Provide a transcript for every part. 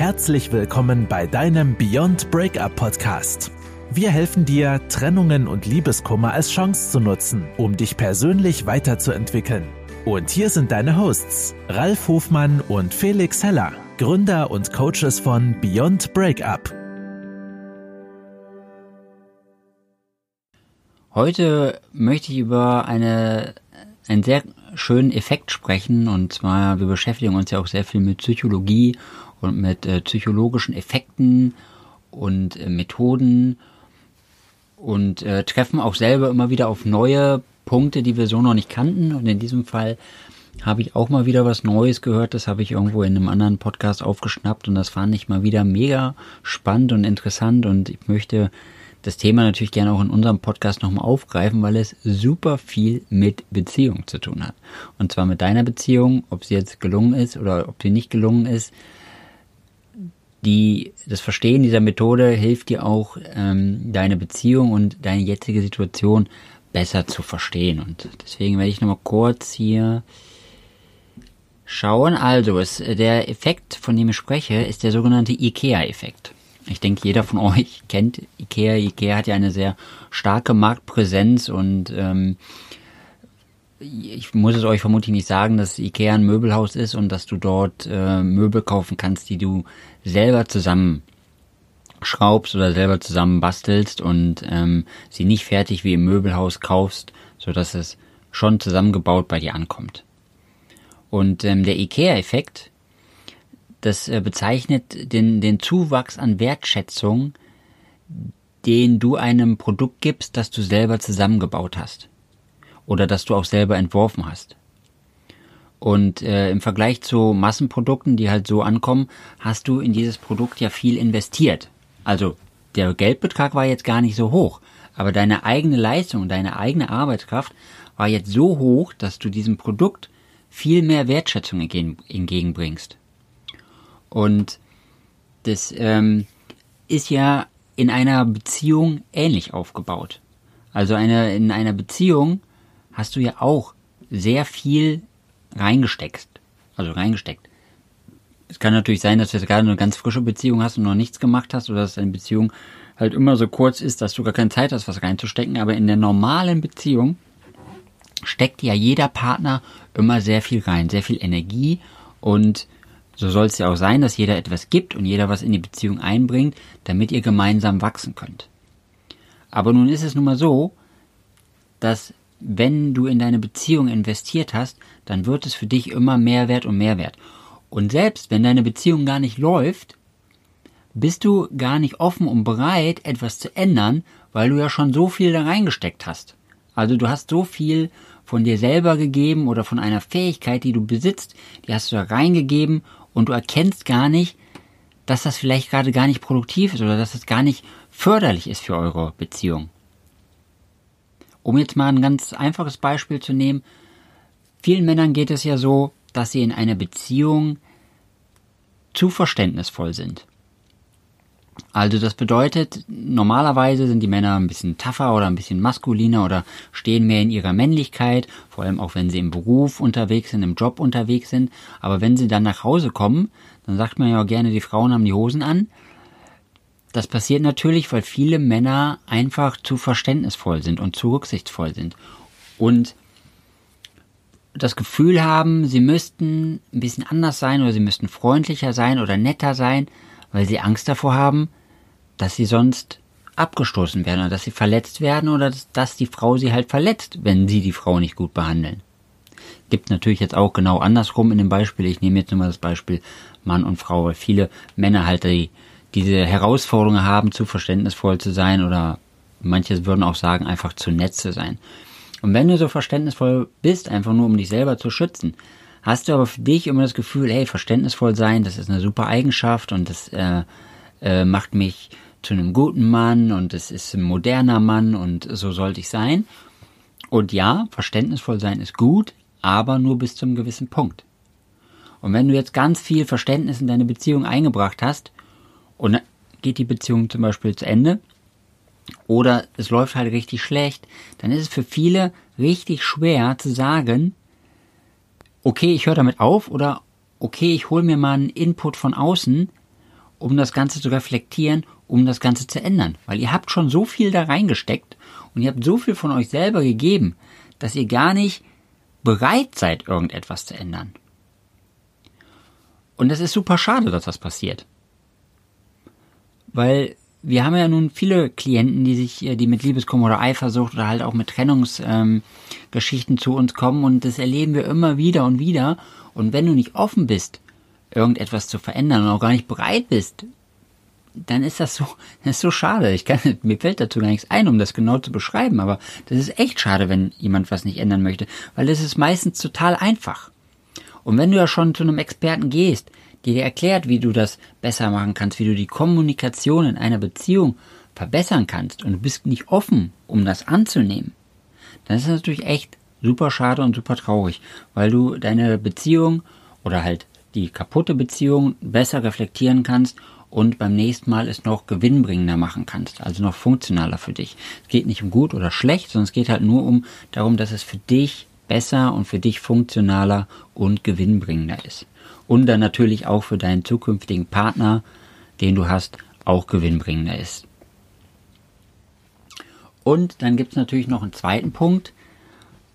Herzlich willkommen bei deinem Beyond Breakup Podcast. Wir helfen dir, Trennungen und Liebeskummer als Chance zu nutzen, um dich persönlich weiterzuentwickeln. Und hier sind deine Hosts, Ralf Hofmann und Felix Heller, Gründer und Coaches von Beyond Breakup. Heute möchte ich über eine, einen sehr schönen Effekt sprechen und zwar wir beschäftigen uns ja auch sehr viel mit Psychologie und mit äh, psychologischen Effekten und äh, Methoden und äh, treffen auch selber immer wieder auf neue Punkte, die wir so noch nicht kannten. Und in diesem Fall habe ich auch mal wieder was Neues gehört. Das habe ich irgendwo in einem anderen Podcast aufgeschnappt und das fand ich mal wieder mega spannend und interessant. Und ich möchte das Thema natürlich gerne auch in unserem Podcast nochmal aufgreifen, weil es super viel mit Beziehung zu tun hat. Und zwar mit deiner Beziehung, ob sie jetzt gelungen ist oder ob sie nicht gelungen ist, die, das Verstehen dieser Methode hilft dir auch, ähm, deine Beziehung und deine jetzige Situation besser zu verstehen. Und deswegen werde ich nochmal kurz hier schauen. Also, es, der Effekt, von dem ich spreche, ist der sogenannte IKEA-Effekt. Ich denke, jeder von euch kennt IKEA. IKEA hat ja eine sehr starke Marktpräsenz und ähm, ich muss es euch vermutlich nicht sagen, dass Ikea ein Möbelhaus ist und dass du dort äh, Möbel kaufen kannst, die du selber zusammenschraubst oder selber zusammen bastelst und ähm, sie nicht fertig wie im Möbelhaus kaufst, so dass es schon zusammengebaut bei dir ankommt. Und ähm, der Ikea-Effekt, das äh, bezeichnet den, den Zuwachs an Wertschätzung, den du einem Produkt gibst, das du selber zusammengebaut hast oder das du auch selber entworfen hast. Und äh, im Vergleich zu Massenprodukten, die halt so ankommen, hast du in dieses Produkt ja viel investiert. Also der Geldbetrag war jetzt gar nicht so hoch, aber deine eigene Leistung, deine eigene Arbeitskraft war jetzt so hoch, dass du diesem Produkt viel mehr Wertschätzung entgegenbringst. Und das ähm, ist ja in einer Beziehung ähnlich aufgebaut. Also eine, in einer Beziehung hast du ja auch sehr viel reingesteckt. Also reingesteckt. Es kann natürlich sein, dass du jetzt gerade eine ganz frische Beziehung hast und noch nichts gemacht hast oder dass deine Beziehung halt immer so kurz ist, dass du gar keine Zeit hast, was reinzustecken. Aber in der normalen Beziehung steckt ja jeder Partner immer sehr viel rein, sehr viel Energie und so soll es ja auch sein, dass jeder etwas gibt und jeder was in die Beziehung einbringt, damit ihr gemeinsam wachsen könnt. Aber nun ist es nun mal so, dass wenn du in deine Beziehung investiert hast, dann wird es für dich immer mehr wert und mehr wert. Und selbst wenn deine Beziehung gar nicht läuft, bist du gar nicht offen und bereit, etwas zu ändern, weil du ja schon so viel da reingesteckt hast. Also du hast so viel von dir selber gegeben oder von einer Fähigkeit, die du besitzt, die hast du da reingegeben und du erkennst gar nicht, dass das vielleicht gerade gar nicht produktiv ist oder dass es das gar nicht förderlich ist für eure Beziehung. Um jetzt mal ein ganz einfaches Beispiel zu nehmen, vielen Männern geht es ja so, dass sie in einer Beziehung zu verständnisvoll sind. Also das bedeutet, normalerweise sind die Männer ein bisschen tougher oder ein bisschen maskuliner oder stehen mehr in ihrer Männlichkeit, vor allem auch wenn sie im Beruf unterwegs sind, im Job unterwegs sind. Aber wenn sie dann nach Hause kommen, dann sagt man ja auch gerne, die Frauen haben die Hosen an. Das passiert natürlich, weil viele Männer einfach zu verständnisvoll sind und zu rücksichtsvoll sind. Und das Gefühl haben, sie müssten ein bisschen anders sein oder sie müssten freundlicher sein oder netter sein, weil sie Angst davor haben, dass sie sonst abgestoßen werden oder dass sie verletzt werden oder dass, dass die Frau sie halt verletzt, wenn sie die Frau nicht gut behandeln. Gibt natürlich jetzt auch genau andersrum in dem Beispiel. Ich nehme jetzt nur mal das Beispiel Mann und Frau, weil viele Männer halt die diese Herausforderungen haben, zu verständnisvoll zu sein oder manche würden auch sagen, einfach zu nett zu sein. Und wenn du so verständnisvoll bist, einfach nur um dich selber zu schützen, hast du aber für dich immer das Gefühl, hey, verständnisvoll sein, das ist eine super Eigenschaft und das äh, äh, macht mich zu einem guten Mann und es ist ein moderner Mann und so sollte ich sein. Und ja, verständnisvoll sein ist gut, aber nur bis zum gewissen Punkt. Und wenn du jetzt ganz viel Verständnis in deine Beziehung eingebracht hast und dann geht die Beziehung zum Beispiel zu Ende oder es läuft halt richtig schlecht, dann ist es für viele richtig schwer zu sagen, okay, ich höre damit auf oder okay, ich hole mir mal einen Input von außen um das Ganze zu reflektieren, um das Ganze zu ändern. Weil ihr habt schon so viel da reingesteckt und ihr habt so viel von euch selber gegeben, dass ihr gar nicht bereit seid, irgendetwas zu ändern. Und es ist super schade, dass das passiert. Weil wir haben ja nun viele Klienten, die sich, die mit Liebeskummer oder Eifersucht oder halt auch mit Trennungsgeschichten ähm, zu uns kommen und das erleben wir immer wieder und wieder. Und wenn du nicht offen bist, irgendetwas zu verändern und auch gar nicht bereit bist, dann ist das so, das ist so schade. Ich kann, mir fällt dazu gar nichts ein, um das genau zu beschreiben, aber das ist echt schade, wenn jemand was nicht ändern möchte, weil es ist meistens total einfach. Und wenn du ja schon zu einem Experten gehst, die dir erklärt, wie du das besser machen kannst, wie du die Kommunikation in einer Beziehung verbessern kannst und du bist nicht offen, um das anzunehmen, dann ist das natürlich echt super schade und super traurig, weil du deine Beziehung oder halt die kaputte Beziehung besser reflektieren kannst und beim nächsten Mal es noch gewinnbringender machen kannst, also noch funktionaler für dich. Es geht nicht um gut oder schlecht, sondern es geht halt nur um darum, dass es für dich besser und für dich funktionaler und gewinnbringender ist und dann natürlich auch für deinen zukünftigen Partner, den du hast, auch gewinnbringender ist. Und dann gibt es natürlich noch einen zweiten Punkt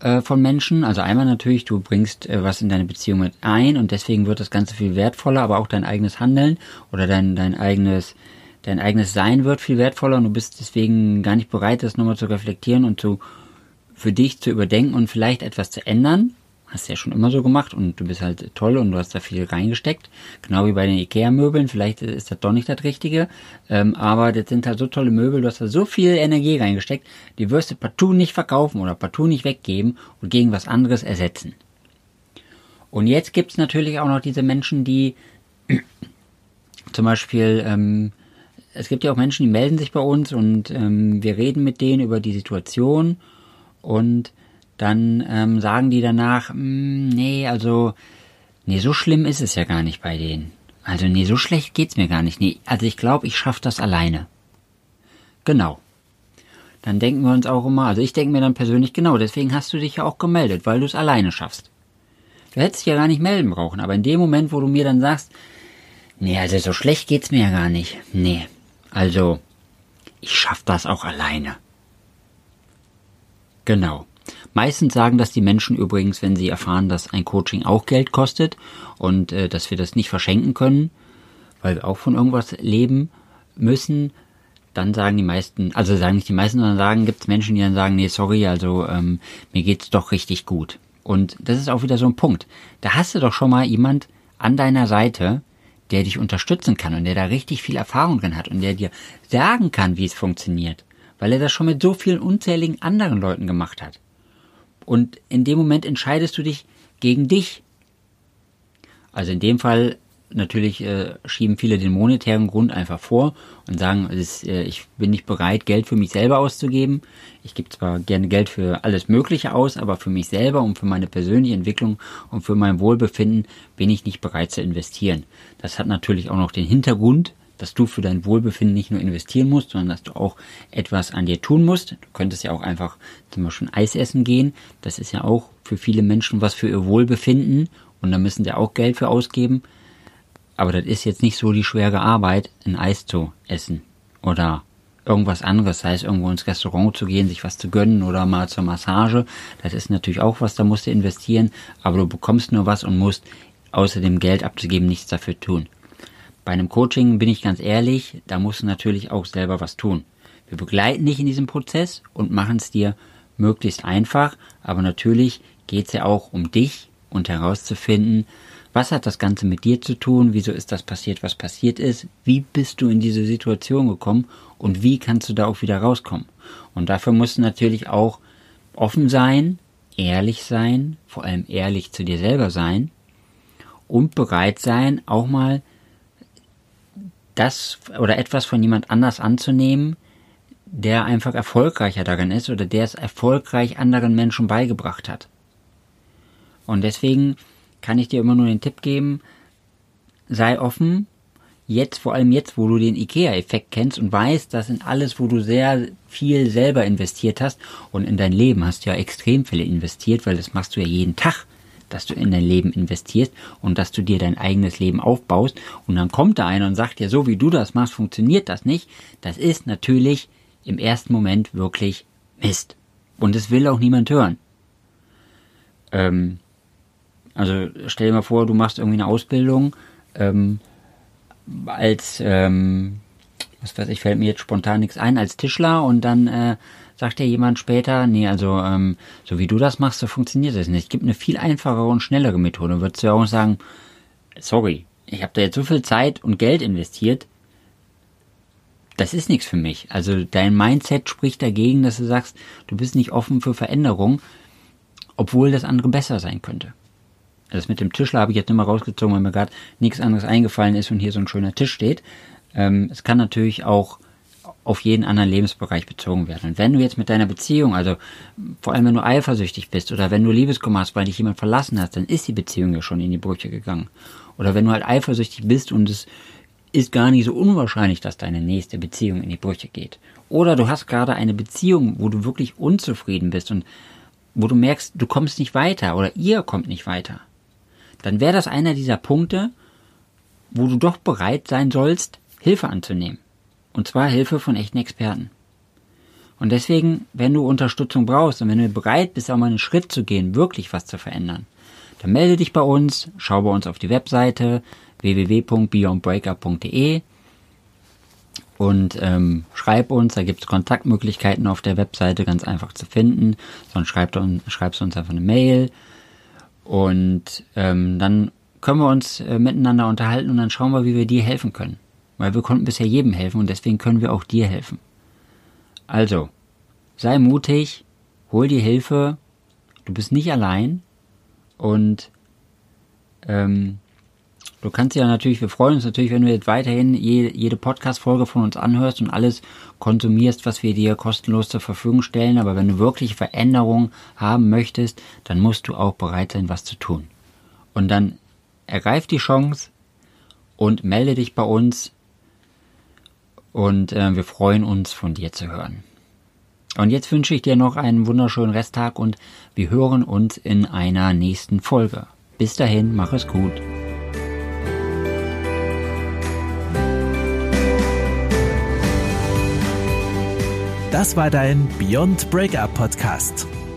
äh, von Menschen. Also einmal natürlich, du bringst äh, was in deine Beziehung mit ein und deswegen wird das Ganze viel wertvoller, aber auch dein eigenes Handeln oder dein, dein eigenes dein eigenes Sein wird viel wertvoller und du bist deswegen gar nicht bereit, das nochmal zu reflektieren und zu für dich zu überdenken und vielleicht etwas zu ändern hast du ja schon immer so gemacht und du bist halt toll und du hast da viel reingesteckt. Genau wie bei den Ikea-Möbeln. Vielleicht ist das doch nicht das Richtige. Ähm, aber das sind halt so tolle Möbel. Du hast da so viel Energie reingesteckt. Die wirst du partout nicht verkaufen oder partout nicht weggeben und gegen was anderes ersetzen. Und jetzt gibt's natürlich auch noch diese Menschen, die zum Beispiel, ähm, es gibt ja auch Menschen, die melden sich bei uns und ähm, wir reden mit denen über die Situation und dann ähm, sagen die danach, hm, nee, also, nee, so schlimm ist es ja gar nicht bei denen. Also, nee, so schlecht geht's mir gar nicht. Nee, also ich glaube, ich schaff das alleine. Genau. Dann denken wir uns auch immer, also ich denke mir dann persönlich, genau, deswegen hast du dich ja auch gemeldet, weil du es alleine schaffst. Du hättest dich ja gar nicht melden brauchen, aber in dem Moment, wo du mir dann sagst, nee, also so schlecht geht's mir ja gar nicht. Nee, also, ich schaff das auch alleine. Genau. Meistens sagen das die Menschen übrigens, wenn sie erfahren, dass ein Coaching auch Geld kostet und äh, dass wir das nicht verschenken können, weil wir auch von irgendwas leben müssen. Dann sagen die meisten, also sagen nicht die meisten, sondern sagen, gibt es Menschen, die dann sagen, nee, sorry, also ähm, mir geht's doch richtig gut. Und das ist auch wieder so ein Punkt. Da hast du doch schon mal jemand an deiner Seite, der dich unterstützen kann und der da richtig viel Erfahrung drin hat und der dir sagen kann, wie es funktioniert, weil er das schon mit so vielen unzähligen anderen Leuten gemacht hat. Und in dem Moment entscheidest du dich gegen dich. Also in dem Fall natürlich äh, schieben viele den monetären Grund einfach vor und sagen, ist, äh, ich bin nicht bereit, Geld für mich selber auszugeben. Ich gebe zwar gerne Geld für alles Mögliche aus, aber für mich selber und für meine persönliche Entwicklung und für mein Wohlbefinden bin ich nicht bereit zu investieren. Das hat natürlich auch noch den Hintergrund, dass du für dein Wohlbefinden nicht nur investieren musst, sondern dass du auch etwas an dir tun musst. Du könntest ja auch einfach zum Beispiel Eis essen gehen. Das ist ja auch für viele Menschen was für ihr Wohlbefinden und da müssen sie auch Geld für ausgeben. Aber das ist jetzt nicht so die schwere Arbeit, ein Eis zu essen oder irgendwas anderes, sei es irgendwo ins Restaurant zu gehen, sich was zu gönnen oder mal zur Massage. Das ist natürlich auch was, da musst du investieren, aber du bekommst nur was und musst außer dem Geld abzugeben nichts dafür tun. Bei einem Coaching bin ich ganz ehrlich, da musst du natürlich auch selber was tun. Wir begleiten dich in diesem Prozess und machen es dir möglichst einfach, aber natürlich geht es ja auch um dich und herauszufinden, was hat das Ganze mit dir zu tun, wieso ist das passiert, was passiert ist, wie bist du in diese Situation gekommen und wie kannst du da auch wieder rauskommen. Und dafür musst du natürlich auch offen sein, ehrlich sein, vor allem ehrlich zu dir selber sein und bereit sein, auch mal das oder etwas von jemand anders anzunehmen, der einfach erfolgreicher darin ist oder der es erfolgreich anderen Menschen beigebracht hat. Und deswegen kann ich dir immer nur den Tipp geben, sei offen, jetzt, vor allem jetzt, wo du den IKEA-Effekt kennst und weißt, dass in alles, wo du sehr viel selber investiert hast und in dein Leben hast du ja extrem viel investiert, weil das machst du ja jeden Tag. Dass du in dein Leben investierst und dass du dir dein eigenes Leben aufbaust und dann kommt da einer und sagt dir, so wie du das machst, funktioniert das nicht. Das ist natürlich im ersten Moment wirklich Mist. Und es will auch niemand hören. Ähm, also stell dir mal vor, du machst irgendwie eine Ausbildung ähm, als, ähm, was weiß ich, fällt mir jetzt spontan nichts ein, als Tischler und dann äh, sagt dir jemand später, nee, also ähm, so wie du das machst, so funktioniert das nicht. Es gibt eine viel einfachere und schnellere Methode. Würdest du ja auch sagen, sorry, ich habe da jetzt so viel Zeit und Geld investiert, das ist nichts für mich. Also dein Mindset spricht dagegen, dass du sagst, du bist nicht offen für Veränderung, obwohl das andere besser sein könnte. Das mit dem Tischler habe ich jetzt immer rausgezogen, weil mir gerade nichts anderes eingefallen ist und hier so ein schöner Tisch steht. Ähm, es kann natürlich auch auf jeden anderen Lebensbereich bezogen werden. Und wenn du jetzt mit deiner Beziehung, also vor allem wenn du eifersüchtig bist oder wenn du Liebeskummer hast, weil dich jemand verlassen hat, dann ist die Beziehung ja schon in die Brüche gegangen. Oder wenn du halt eifersüchtig bist und es ist gar nicht so unwahrscheinlich, dass deine nächste Beziehung in die Brüche geht. Oder du hast gerade eine Beziehung, wo du wirklich unzufrieden bist und wo du merkst, du kommst nicht weiter oder ihr kommt nicht weiter. Dann wäre das einer dieser Punkte, wo du doch bereit sein sollst, Hilfe anzunehmen. Und zwar Hilfe von echten Experten. Und deswegen, wenn du Unterstützung brauchst und wenn du bereit bist, auch mal einen Schritt zu gehen, wirklich was zu verändern, dann melde dich bei uns, schau bei uns auf die Webseite www.beyondbreakup.de und ähm, schreib uns, da gibt es Kontaktmöglichkeiten auf der Webseite, ganz einfach zu finden. Sonst schreibst du uns einfach eine Mail und ähm, dann können wir uns äh, miteinander unterhalten und dann schauen wir, wie wir dir helfen können. Weil wir konnten bisher jedem helfen und deswegen können wir auch dir helfen. Also, sei mutig, hol dir Hilfe, du bist nicht allein und ähm, du kannst ja natürlich, wir freuen uns natürlich, wenn du jetzt weiterhin jede, jede Podcast-Folge von uns anhörst und alles konsumierst, was wir dir kostenlos zur Verfügung stellen. Aber wenn du wirklich Veränderungen haben möchtest, dann musst du auch bereit sein, was zu tun. Und dann ergreif die Chance und melde dich bei uns und äh, wir freuen uns, von dir zu hören. Und jetzt wünsche ich dir noch einen wunderschönen Resttag und wir hören uns in einer nächsten Folge. Bis dahin, mach es gut. Das war dein Beyond Breakup Podcast.